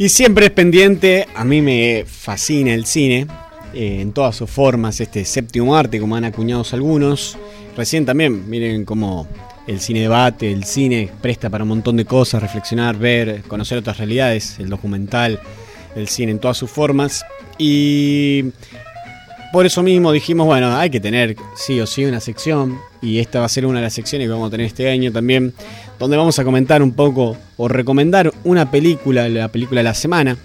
Y siempre es pendiente, a mí me fascina el cine, eh, en todas sus formas, este séptimo arte, como han acuñado algunos. Recién también, miren cómo el cine debate, el cine presta para un montón de cosas, reflexionar, ver, conocer otras realidades, el documental, el cine en todas sus formas. Y por eso mismo dijimos, bueno, hay que tener sí o sí una sección, y esta va a ser una de las secciones que vamos a tener este año también, donde vamos a comentar un poco o recomendar una película, la película de la semana.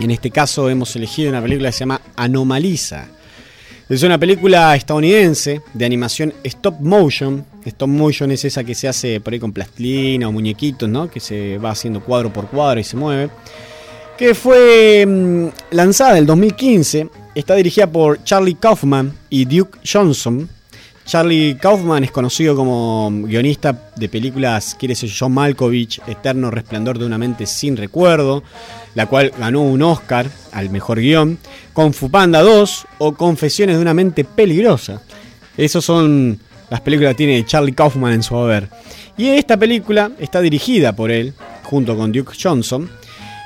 En este caso hemos elegido una película que se llama Anomaliza. Es una película estadounidense de animación stop motion. Stop motion es esa que se hace por ahí con plastilina o muñequitos, ¿no? Que se va haciendo cuadro por cuadro y se mueve. Que fue mm, lanzada en el 2015. Está dirigida por Charlie Kaufman y Duke Johnson. Charlie Kaufman es conocido como guionista de películas, quiere ser John Malkovich, Eterno Resplandor de una mente sin recuerdo, la cual ganó un Oscar al mejor guion, con Fupanda 2 o Confesiones de una mente peligrosa. Esas son las películas que tiene Charlie Kaufman en su haber. Y esta película está dirigida por él, junto con Duke Johnson.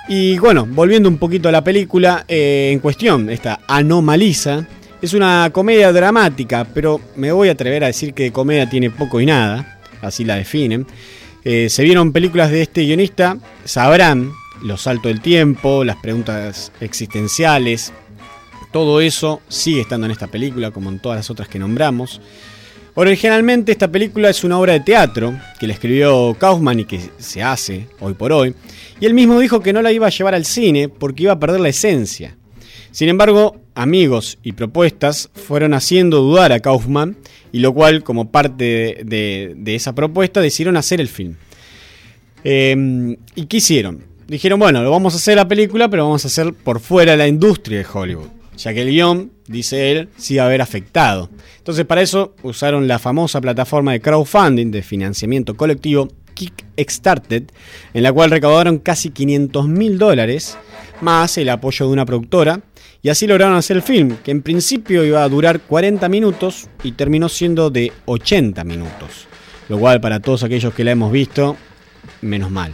Y bueno, volviendo un poquito a la película eh, en cuestión, esta Anomaliza, es una comedia dramática, pero me voy a atrever a decir que comedia tiene poco y nada, así la definen. Eh, se vieron películas de este guionista, sabrán los saltos del tiempo, las preguntas existenciales, todo eso sigue estando en esta película como en todas las otras que nombramos. Originalmente esta película es una obra de teatro que le escribió Kaufman y que se hace hoy por hoy, y él mismo dijo que no la iba a llevar al cine porque iba a perder la esencia. Sin embargo, amigos y propuestas fueron haciendo dudar a Kaufman, y lo cual, como parte de, esa propuesta, decidieron hacer el film. Em, ¿Y qué hicieron? Dijeron, bueno, lo vamos a hacer la película, pero vamos a hacer por fuera de la industria de Hollywood, ya que el guion, dice él, sí va a haber afectado. Entonces, para eso usaron la famosa plataforma de crowdfunding de financiamiento colectivo Kickstarter, en la cual recaudaron casi 500 mil dólares, más el apoyo de una productora, y así lograron hacer el film, que en principio iba a durar 40 minutos y terminó siendo de 80 minutos. Lo cual para todos aquellos que la hemos visto, menos mal.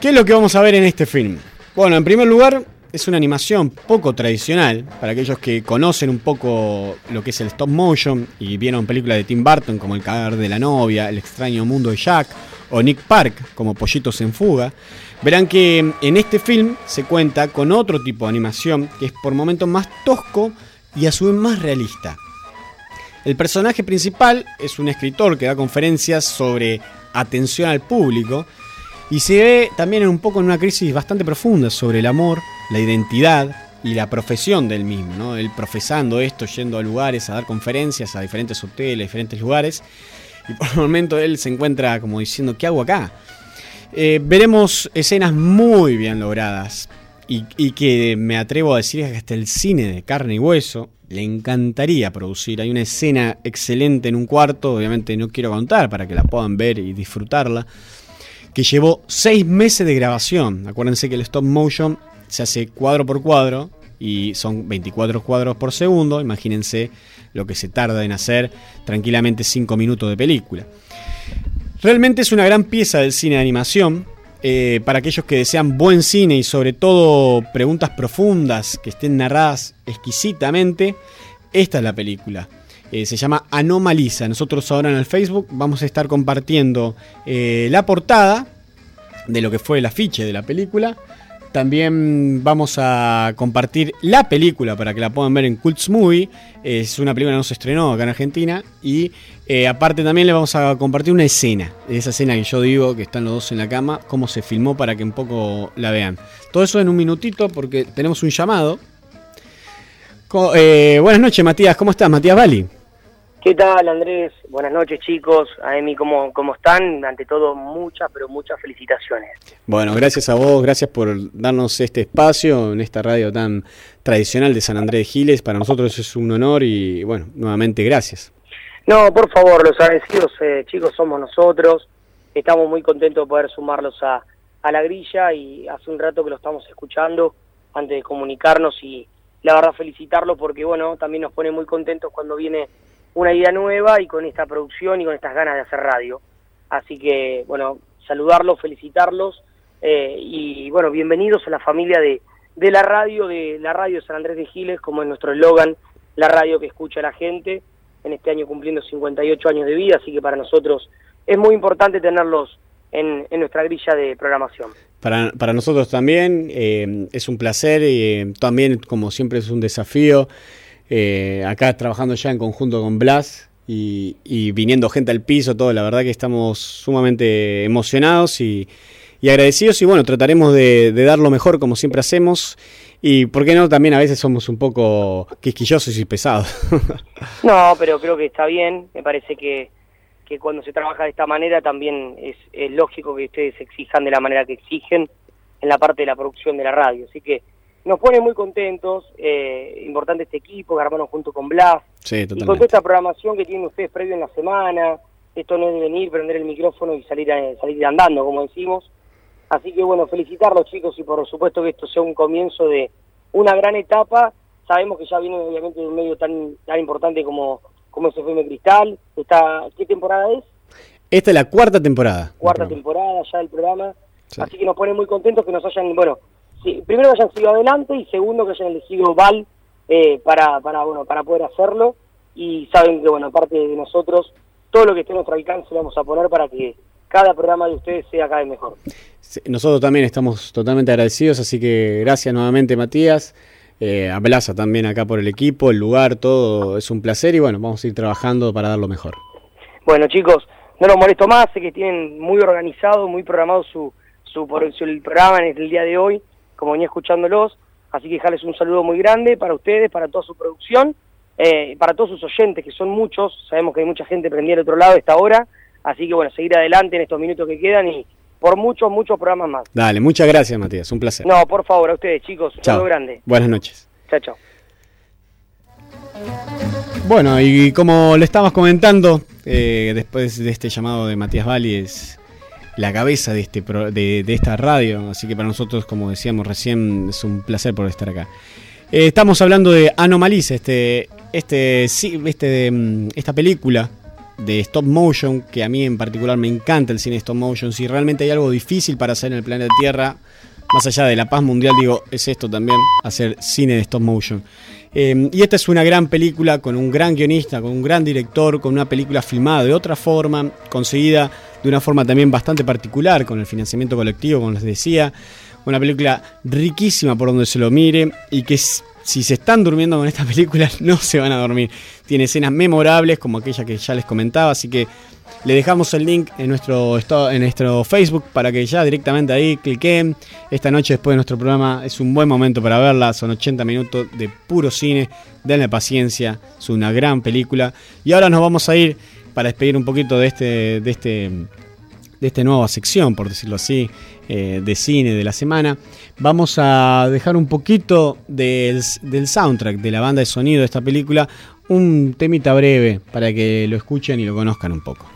¿Qué es lo que vamos a ver en este film? Bueno, en primer lugar, es una animación poco tradicional. Para aquellos que conocen un poco lo que es el stop motion y vieron películas de Tim Burton como El cadáver de la novia, El extraño mundo de Jack o Nick Park como Pollitos en fuga, Verán que en este film se cuenta con otro tipo de animación que es por momentos más tosco y a su vez más realista. El personaje principal es un escritor que da conferencias sobre atención al público y se ve también un poco en una crisis bastante profunda sobre el amor, la identidad y la profesión del mismo, ¿no? Él profesando esto, yendo a lugares a dar conferencias a diferentes hoteles, diferentes lugares, y por un momento él se encuentra como diciendo, ¿qué hago acá? Eh, veremos escenas muy bien logradas y, que me atrevo a decir que hasta el cine de carne y hueso le encantaría producir. Hay una escena excelente en un cuarto, obviamente no quiero contar para que la puedan ver y disfrutarla, que llevó seis meses de grabación. Acuérdense que el stop motion se hace cuadro por cuadro y son 24 cuadros por segundo. Imagínense lo que se tarda en hacer tranquilamente 5 minutos de película. Realmente es una gran pieza del cine de animación. Eh, para aquellos que desean buen cine y sobre todo preguntas profundas que estén narradas exquisitamente, esta es la película. Eh, se llama Anomaliza. Nosotros ahora en el Facebook vamos a estar compartiendo eh, la portada de lo que fue el afiche de la película también vamos a compartir la película para que la puedan ver en Cults Movie. Es una película que no se estrenó acá en Argentina. Y eh, aparte también le vamos a compartir una escena. Esa escena que yo digo, que están los dos en la cama, cómo se filmó para que un poco la vean. Todo eso en un minutito porque tenemos un llamado. Eh, buenas noches Matías, ¿cómo estás? Matías Bali. ¿Qué tal, Andrés? Buenas noches, chicos. A Emi, ¿cómo, ¿cómo están? Ante todo, muchas, pero muchas felicitaciones. Bueno, gracias a vos, gracias por darnos este espacio en esta radio tan tradicional de San Andrés de Giles. Para nosotros es un honor y, bueno, nuevamente gracias. No, por favor, los agradecidos, eh, chicos, somos nosotros. Estamos muy contentos de poder sumarlos a, a la grilla y hace un rato que lo estamos escuchando antes de comunicarnos y la verdad felicitarlo porque, bueno, también nos pone muy contentos cuando viene una idea nueva y con esta producción y con estas ganas de hacer radio. Así que, bueno, saludarlos, felicitarlos Eh, y bueno, bienvenidos a la familia de, de la radio, de la radio San Andrés de Giles, como es nuestro eslogan, la radio que escucha a la gente, en este año cumpliendo 58 años de vida, así que para nosotros es muy importante tenerlos en, nuestra grilla de programación. Para, para nosotros también eh, es un placer y eh, también, como siempre, es un desafío. Eh, acá trabajando ya en conjunto con Blas y, viniendo gente al piso, todo, la verdad que estamos sumamente emocionados y, agradecidos y bueno, trataremos de, dar lo mejor como siempre hacemos y por qué no, también a veces somos un poco quisquillosos y pesados. no, pero creo que está bien, me parece que que cuando se trabaja de esta manera también es, lógico que ustedes exijan de la manera que exigen en la parte de la producción de la radio. Así que nos pone muy contentos, eh, importante este equipo que armaron junto con Blas, y con toda esta programación que tienen ustedes previo en la semana, esto no es de venir, prender el micrófono y salir, salir andando, como decimos. Así que bueno, felicitarlos chicos y por supuesto que esto sea un comienzo de una gran etapa. Sabemos que ya viene obviamente de un medio tan, tan importante como como es FM Cristal. Está, ¿Qué temporada es? Esta es la cuarta temporada. Cuarta temporada ya del programa. Así que nos pone muy contentos que nos hayan, bueno, primero que hayan sido adelante y segundo que hayan elegido Val eh, para, para, bueno, para poder hacerlo. Y saben que, bueno, aparte de nosotros, todo lo que esté a nuestro alcance lo vamos a poner para que cada programa de ustedes sea cada vez mejor. nosotros también estamos totalmente agradecidos, así que gracias nuevamente Matías eh, a Plaza también acá por el equipo, el lugar, todo es un placer y bueno, vamos a ir trabajando para dar lo mejor. Bueno chicos, no los molesto más, sé que tienen muy organizado, muy programado su, su, el programa en el día de hoy, como venía escuchándolos, así que dejarles un saludo muy grande para ustedes, para toda su producción, eh, para todos sus oyentes, que son muchos, sabemos que hay mucha gente prendida al otro lado a esta hora, así que bueno, seguir adelante en estos minutos que quedan y por muchos, muchos programas más. Dale, muchas gracias, Matías, un placer. No, por favor, a ustedes, chicos, un saludo grande. Buenas noches. Chao, chao. Bueno, y como le estábamos comentando, eh, después de este llamado de Matías Valli, es la cabeza de, este de, esta radio, así que para nosotros, como decíamos recién, es un placer por estar acá. Eh, estamos hablando de Anomalies, este, este, este, mm, esta película de stop motion, que a mí en particular me encanta el cine stop motion. Si realmente hay algo difícil para hacer en el planeta Tierra, más allá de la paz mundial, digo, es esto también, hacer cine de stop motion. Em, y esta es una gran película con un gran guionista, con un gran director, con una película filmada de otra forma, conseguida de una forma también bastante particular, con el financiamiento colectivo, como les decía. Una película riquísima por donde se lo mire y que si se están durmiendo con esta película, no se van a dormir. Tiene escenas memorables como aquella que ya les comentaba, así que le dejamos el link en nuestro, en nuestro Facebook para que ya directamente ahí cliquen. Esta noche después de nuestro programa es un buen momento para verla, son 80 minutos de puro cine, denle paciencia, es una gran película. Y ahora nos vamos a ir para despedir un poquito de este, de este, de esta nueva sección, por decirlo así, eh, de cine de la semana, vamos a dejar un poquito del, del, soundtrack, de la banda de sonido de esta película, un temita breve para que lo escuchen y lo conozcan un poco.